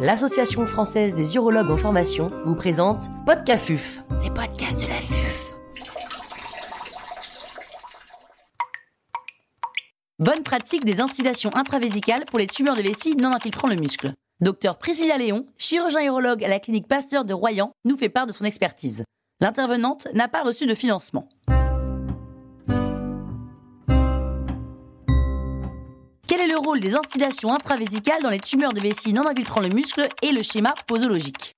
l'Association française des urologues en formation vous présente Podcafuf, les podcasts de la FUF. Bonne pratique des instillations intravésicales pour les tumeurs de vessie non infiltrant le muscle. Docteur Priscilla Léon, chirurgien urologue à la clinique Pasteur de Royan, nous fait part de son expertise. L'intervenante n'a pas reçu de financement. Le rôle des instillations intravésicales dans les tumeurs de vessie non infiltrant le muscle et le schéma posologique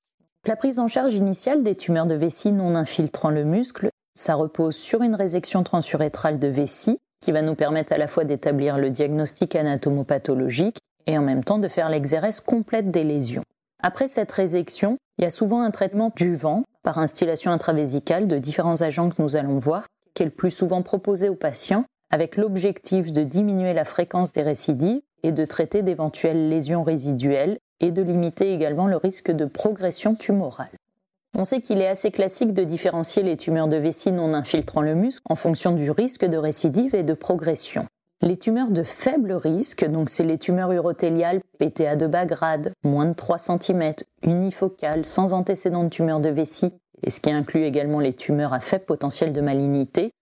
La prise en charge initiale des tumeurs de vessie non infiltrant le muscle, ça repose sur une résection transurétrale de vessie qui va nous permettre à la fois d'établir le diagnostic anatomopathologique et en même temps de faire l'exérèse complète des lésions. Après cette résection, il y a souvent un traitement du vent par instillation intravésicale de différents agents que nous allons voir, qui est le plus souvent proposé aux patients, avec l'objectif de diminuer la fréquence des récidives et de traiter d'éventuelles lésions résiduelles et de limiter également le risque de progression tumorale. On sait qu'il est assez classique de différencier les tumeurs de vessie non infiltrant le muscle en fonction du risque de récidive et de progression. Les tumeurs de faible risque, donc c'est les tumeurs urothéliales PTA de bas grade, moins de 3 cm, unifocales, sans antécédent de tumeur de vessie, et ce qui inclut également les tumeurs à faible potentiel de malignité,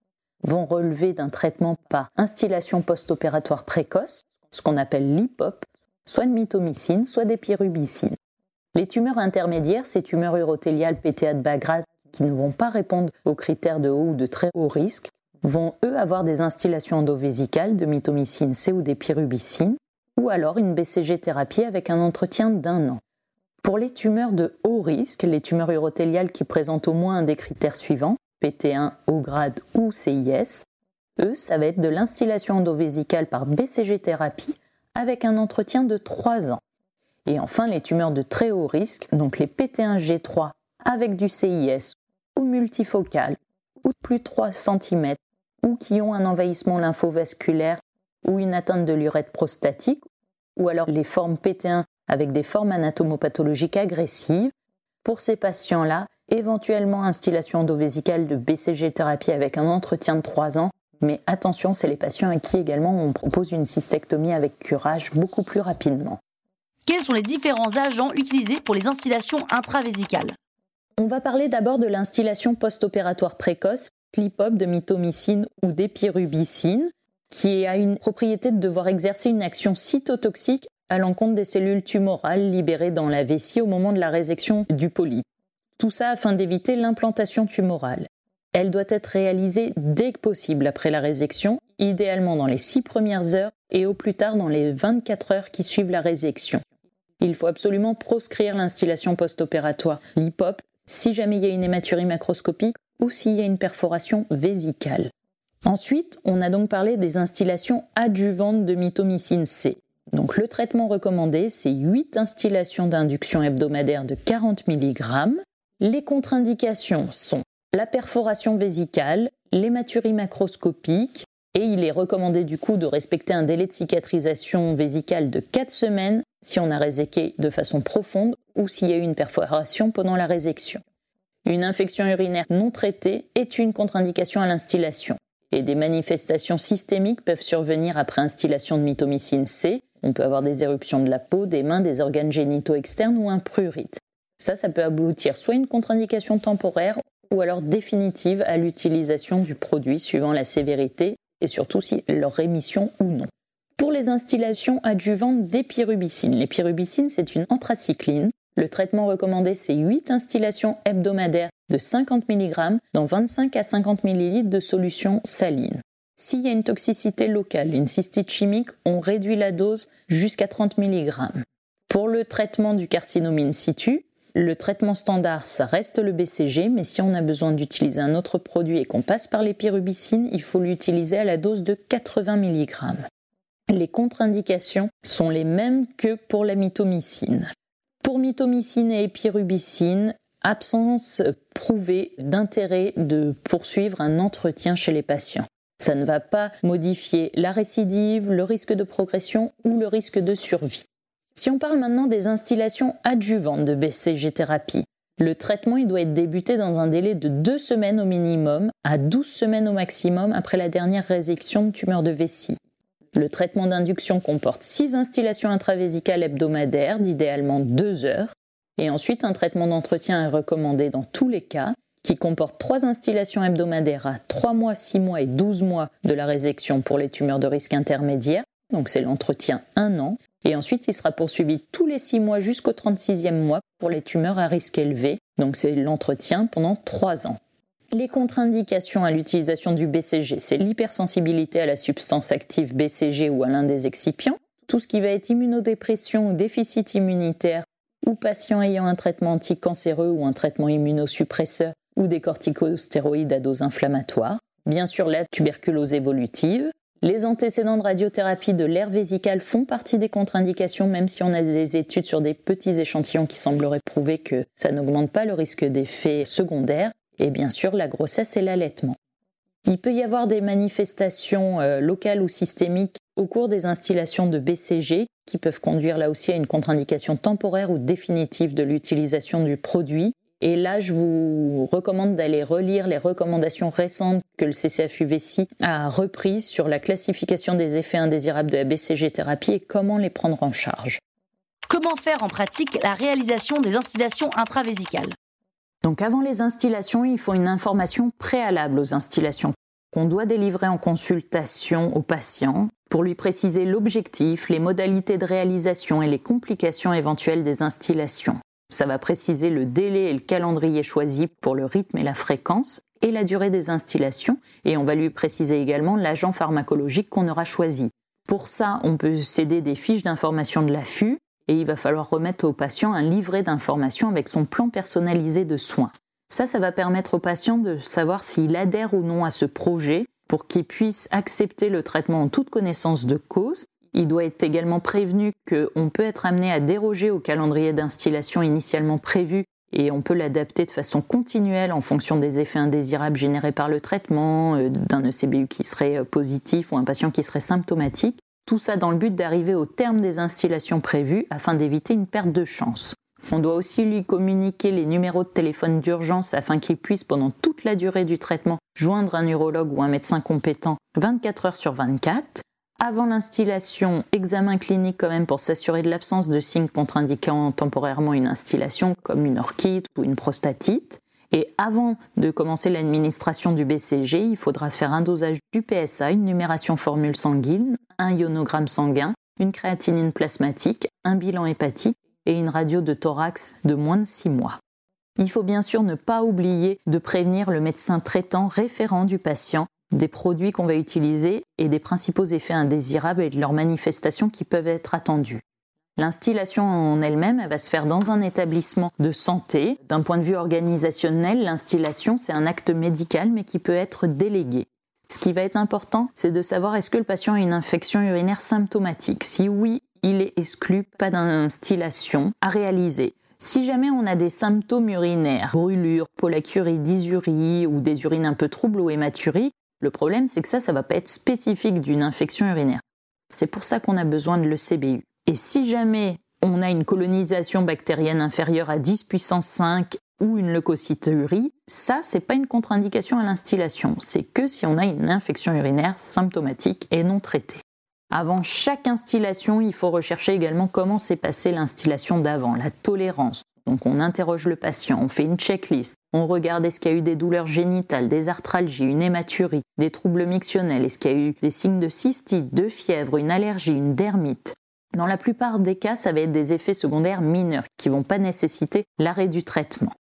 vont relever d'un traitement par instillation post-opératoire précoce, ce qu'on appelle l'IPOP, soit de mitomycine, soit d'épirubicine. Les tumeurs intermédiaires, ces tumeurs urothéliales PTA de bas grade qui ne vont pas répondre aux critères de haut ou de très haut risque, vont eux avoir des instillations endovésicales de mitomycine C ou des pyrubicines, ou alors une BCG thérapie avec un entretien d'un an. Pour les tumeurs de haut risque, les tumeurs urothéliales qui présentent au moins un des critères suivants, PT1 haut grade ou CIS, eux, ça va être de l'instillation endovésicale par BCG thérapie avec un entretien de 3 ans. Et enfin, les tumeurs de très haut risque, donc les PT1G3 avec du CIS ou multifocales ou de plus de 3 cm ou qui ont un envahissement lymphovasculaire ou une atteinte de l'urètre prostatique, ou alors les formes PT1 avec des formes anatomopathologiques agressives. Pour ces patients-là, éventuellement instillation endovésicale de BCG thérapie avec un entretien de 3 ans, mais attention, c'est les patients à qui également on propose une cystectomie avec curage beaucoup plus rapidement. Quels sont les différents agents utilisés pour les instillations intravésicales? On va parler d'abord de l'instillation post-opératoire précoce clipop de mitomycine ou d'épirubicine, qui a une propriété de devoir exercer une action cytotoxique à l'encontre des cellules tumorales libérées dans la vessie au moment de la résection du polype. Tout ça afin d'éviter l'implantation tumorale. Elle doit être réalisée dès que possible après la résection, idéalement dans les 6 premières heures et au plus tard dans les 24 heures qui suivent la résection. Il faut absolument proscrire l'instillation post-opératoire, l'IPOP, si jamais il y a une hématurie macroscopique ou s'il y a une perforation vésicale. Ensuite, on a donc parlé des instillations adjuvantes de mitomycine C. Donc le traitement recommandé, c'est 8 instillations d'induction hebdomadaire de 40 mg. Les contre-indications sont la perforation vésicale, l'hématurie macroscopique, et il est recommandé du coup de respecter un délai de cicatrisation vésicale de 4 semaines si on a réséqué de façon profonde ou s'il y a eu une perforation pendant la résection. Une infection urinaire non traitée est une contre-indication à l'instillation. Et des manifestations systémiques peuvent survenir après instillation de mitomycine C. On peut avoir des éruptions de la peau, des mains, des organes génitaux externes ou un prurite. Ça, ça peut aboutir soit à une contre-indication temporaire ou alors définitive à l'utilisation du produit suivant la sévérité et surtout si leur rémission ou non. Pour les instillations adjuvantes d'épirubicine, l'épirubicine c'est une anthracycline le traitement recommandé, c'est 8 instillations hebdomadaires de 50 mg dans 25 à 50 ml de solution saline. S'il y a une toxicité locale, une cystite chimique, on réduit la dose jusqu'à 30 mg. Pour le traitement du carcinome in situ, le traitement standard, ça reste le BCG, mais si on a besoin d'utiliser un autre produit et qu'on passe par l'épirubicine, il faut l'utiliser à la dose de 80 mg. Les contre-indications sont les mêmes que pour la mitomycine. Pour mitomycine et épirubicine, absence prouvée d'intérêt de poursuivre un entretien chez les patients. Ça ne va pas modifier la récidive, le risque de progression ou le risque de survie. Si on parle maintenant des instillations adjuvantes de BCG thérapie, le traitement doit être débuté dans un délai de 2 semaines au minimum à 12 semaines au maximum après la dernière résection de tumeur de vessie. Le traitement d'induction comporte 6 instillations intravésicales hebdomadaires d'idéalement 2 heures. Et ensuite, un traitement d'entretien est recommandé dans tous les cas, qui comporte 3 instillations hebdomadaires à 3 mois, 6 mois et 12 mois de la résection pour les tumeurs de risque intermédiaire. Donc c'est l'entretien 1 an. Et ensuite, il sera poursuivi tous les 6 mois jusqu'au 36e mois pour les tumeurs à risque élevé. Donc c'est l'entretien pendant 3 ans. Les contre-indications à l'utilisation du BCG, c'est l'hypersensibilité à la substance active BCG ou à l'un des excipients, tout ce qui va être immunodépression ou déficit immunitaire, ou patient ayant un traitement anticancéreux ou un traitement immunosuppresseur, ou des corticostéroïdes à dose inflammatoire, bien sûr la tuberculose évolutive. Les antécédents de radiothérapie de l'air vésical font partie des contre-indications, même si on a des études sur des petits échantillons qui sembleraient prouver que ça n'augmente pas le risque d'effets secondaires et bien sûr la grossesse et l'allaitement. Il peut y avoir des manifestations euh, locales ou systémiques au cours des instillations de BCG qui peuvent conduire là aussi à une contre-indication temporaire ou définitive de l'utilisation du produit. Et là, je vous recommande d'aller relire les recommandations récentes que le CCFUVC a reprises sur la classification des effets indésirables de la BCG thérapie et comment les prendre en charge. Comment faire en pratique la réalisation des instillations intravésicales? Donc avant les instillations, il faut une information préalable aux instillations qu'on doit délivrer en consultation au patient pour lui préciser l'objectif, les modalités de réalisation et les complications éventuelles des instillations. Ça va préciser le délai et le calendrier choisi pour le rythme et la fréquence et la durée des instillations et on va lui préciser également l'agent pharmacologique qu'on aura choisi. Pour ça, on peut céder des fiches d'information de l'affût et il va falloir remettre au patient un livret d'informations avec son plan personnalisé de soins. Ça, ça va permettre au patient de savoir s'il adhère ou non à ce projet pour qu'il puisse accepter le traitement en toute connaissance de cause. Il doit être également prévenu qu'on peut être amené à déroger au calendrier d'instillation initialement prévu et on peut l'adapter de façon continuelle en fonction des effets indésirables générés par le traitement, euh, d'un ECBU qui serait euh, positif ou un patient qui serait symptomatique. Tout ça dans le but d'arriver au terme des installations prévues afin d'éviter une perte de chance. On doit aussi lui communiquer les numéros de téléphone d'urgence afin qu'il puisse, pendant toute la durée du traitement, joindre un urologue ou un médecin compétent 24 heures sur 24. Avant l'instillation, examen clinique quand même pour s'assurer de l'absence de signes contre-indiquant temporairement une installation, comme une orchite ou une prostatite. Et avant de commencer l'administration du BCG, il faudra faire un dosage du PSA, une numération formule sanguine, un ionogramme sanguin, une créatinine plasmatique, un bilan hépatique et une radio de thorax de moins de 6 mois. Il faut bien sûr ne pas oublier de prévenir le médecin traitant référent du patient des produits qu'on va utiliser et des principaux effets indésirables et de leurs manifestations qui peuvent être attendues. L'instillation en elle-même, elle va se faire dans un établissement de santé. D'un point de vue organisationnel, l'instillation, c'est un acte médical, mais qui peut être délégué. Ce qui va être important, c'est de savoir est-ce que le patient a une infection urinaire symptomatique? Si oui, il est exclu, pas d'instillation à réaliser. Si jamais on a des symptômes urinaires, brûlure, pollacurie, dysurie ou des urines un peu troubles ou hématuries, le problème c'est que ça, ça va pas être spécifique d'une infection urinaire. C'est pour ça qu'on a besoin de l'ECBU. Et si jamais on a une colonisation bactérienne inférieure à 10 puissance 5 ou une leucocyturie, ça, c'est pas une contre-indication à l'instillation. C'est que si on a une infection urinaire symptomatique et non traitée. Avant chaque instillation, il faut rechercher également comment s'est passée l'instillation d'avant, la tolérance. Donc on interroge le patient, on fait une checklist, on regarde est-ce qu'il y a eu des douleurs génitales, des arthralgies, une hématurie, des troubles mictionnels, est-ce qu'il y a eu des signes de cystite, de fièvre, une allergie, une dermite. Dans la plupart des cas, ça va être des effets secondaires mineurs qui ne vont pas nécessiter l'arrêt du traitement.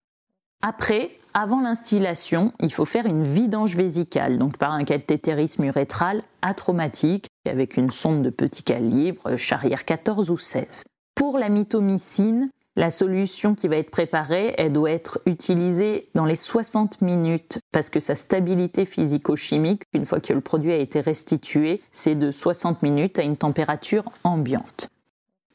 Après, avant l'instillation, il faut faire une vidange vésicale, donc par un cathétérisme urétral atraumatique avec une sonde de petit calibre, charrière 14 ou 16. Pour la mitomycine, la solution qui va être préparée, elle doit être utilisée dans les 60 minutes parce que sa stabilité physico-chimique, une fois que le produit a été restitué, c'est de 60 minutes à une température ambiante.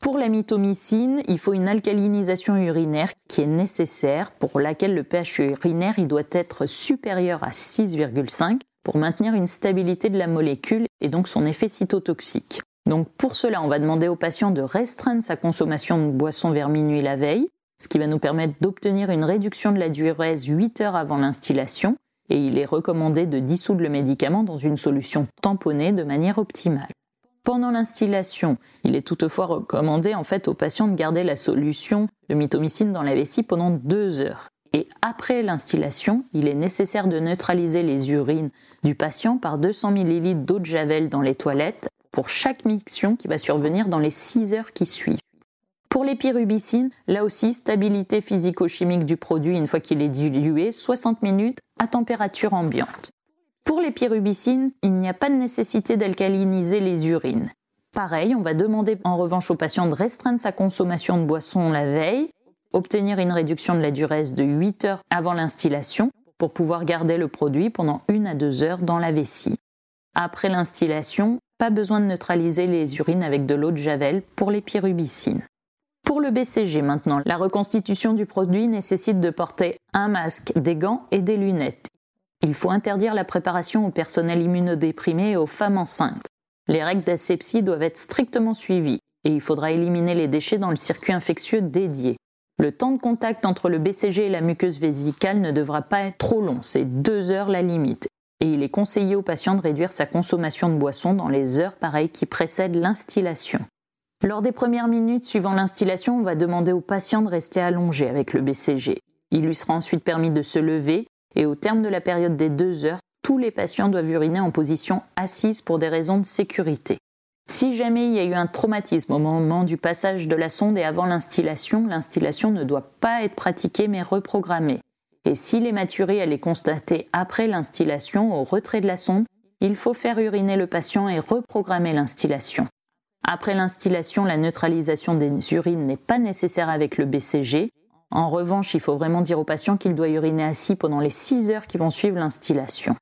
Pour la mitomycine, il faut une alcalinisation urinaire qui est nécessaire, pour laquelle le pH urinaire doit être supérieur à 6,5 pour maintenir une stabilité de la molécule et donc son effet cytotoxique. Donc pour cela, on va demander au patient de restreindre sa consommation de boissons vers minuit la veille, ce qui va nous permettre d'obtenir une réduction de la diurèse 8 heures avant l'instillation, et il est recommandé de dissoudre le médicament dans une solution tamponnée de manière optimale. Pendant l'instillation, il est toutefois recommandé en fait aux patients de garder la solution de mitomycine dans la vessie pendant deux heures. Et après l'instillation, il est nécessaire de neutraliser les urines du patient par 200 ml d'eau de javel dans les toilettes pour chaque miction qui va survenir dans les 6 heures qui suivent. Pour les pyrubicines, là aussi, stabilité physico-chimique du produit une fois qu'il est dilué, 60 minutes à température ambiante. Pour les pyrubicines, il n'y a pas de nécessité d'alcaliniser les urines. Pareil, on va demander en revanche au patient de restreindre sa consommation de boissons la veille, obtenir une réduction de la durée de 8 heures avant l'instillation pour pouvoir garder le produit pendant 1 à 2 heures dans la vessie. Après l'instillation, pas besoin de neutraliser les urines avec de l'eau de javel pour les pyrubicines. Pour le BCG maintenant, la reconstitution du produit nécessite de porter un masque, des gants et des lunettes. Il faut interdire la préparation au personnel immunodéprimé et aux femmes enceintes. Les règles d'asepsie doivent être strictement suivies et il faudra éliminer les déchets dans le circuit infectieux dédié. Le temps de contact entre le BCG et la muqueuse vésicale ne devra pas être trop long, c'est deux heures la limite. Et il est conseillé au patient de réduire sa consommation de boissons dans les heures pareilles qui précèdent l'instillation. Lors des premières minutes suivant l'instillation, on va demander au patient de rester allongé avec le BCG. Il lui sera ensuite permis de se lever et au terme de la période des deux heures, tous les patients doivent uriner en position assise pour des raisons de sécurité. Si jamais il y a eu un traumatisme au moment du passage de la sonde et avant l'instillation, l'instillation ne doit pas être pratiquée mais reprogrammée. Et si l'hématurie elle est constatée après l'instillation, au retrait de la sonde, il faut faire uriner le patient et reprogrammer l'instillation. Après l'instillation, la neutralisation des urines n'est pas nécessaire avec le BCG, en revanche, il faut vraiment dire au patient qu'il doit uriner assis pendant les 6 heures qui vont suivre l'instillation.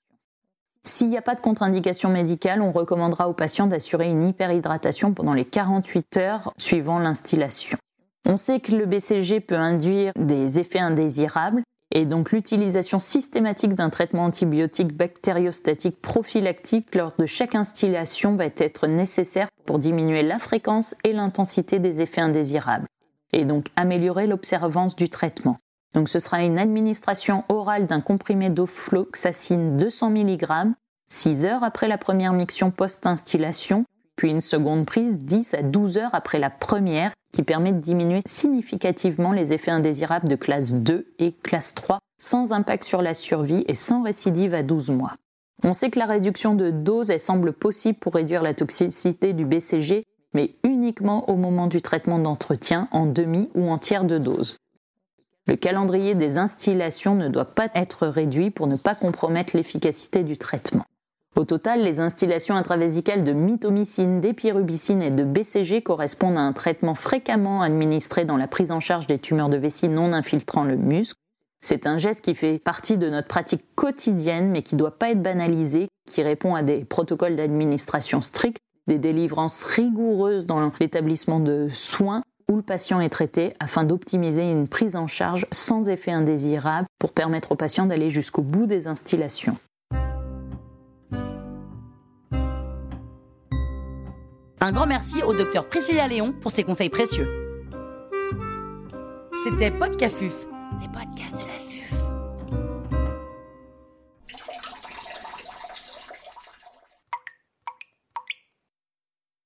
S'il n'y a pas de contre-indication médicale, on recommandera au patient d'assurer une hyperhydratation pendant les 48 heures suivant l'instillation. On sait que le BCG peut induire des effets indésirables et donc l'utilisation systématique d'un traitement antibiotique bactériostatique prophylactique lors de chaque instillation va être nécessaire pour diminuer la fréquence et l'intensité des effets indésirables et donc améliorer l'observance du traitement. Donc ce sera une administration orale d'un comprimé d'ofloxacine 200 mg 6 heures après la première miction post-instillation, puis une seconde prise 10 à 12 heures après la première qui permet de diminuer significativement les effets indésirables de classe 2 et classe 3 sans impact sur la survie et sans récidive à 12 mois. On sait que la réduction de dose semble possible pour réduire la toxicité du BCG mais uniquement au moment du traitement d'entretien en demi ou en tiers de dose. Le calendrier des instillations ne doit pas être réduit pour ne pas compromettre l'efficacité du traitement. Au total, les instillations intravésicales de mitomycine, d'épirubicine et de BCG correspondent à un traitement fréquemment administré dans la prise en charge des tumeurs de vessie non infiltrant le muscle. C'est un geste qui fait partie de notre pratique quotidienne mais qui ne doit pas être banalisé, qui répond à des protocoles d'administration stricts des délivrances rigoureuses dans l'établissement de soins où le patient est traité afin d'optimiser une prise en charge sans effet indésirable pour permettre au patient d'aller jusqu'au bout des instillations. Un grand merci au docteur Priscilla Léon pour ses conseils précieux. C'était Podcafuf, les podcasts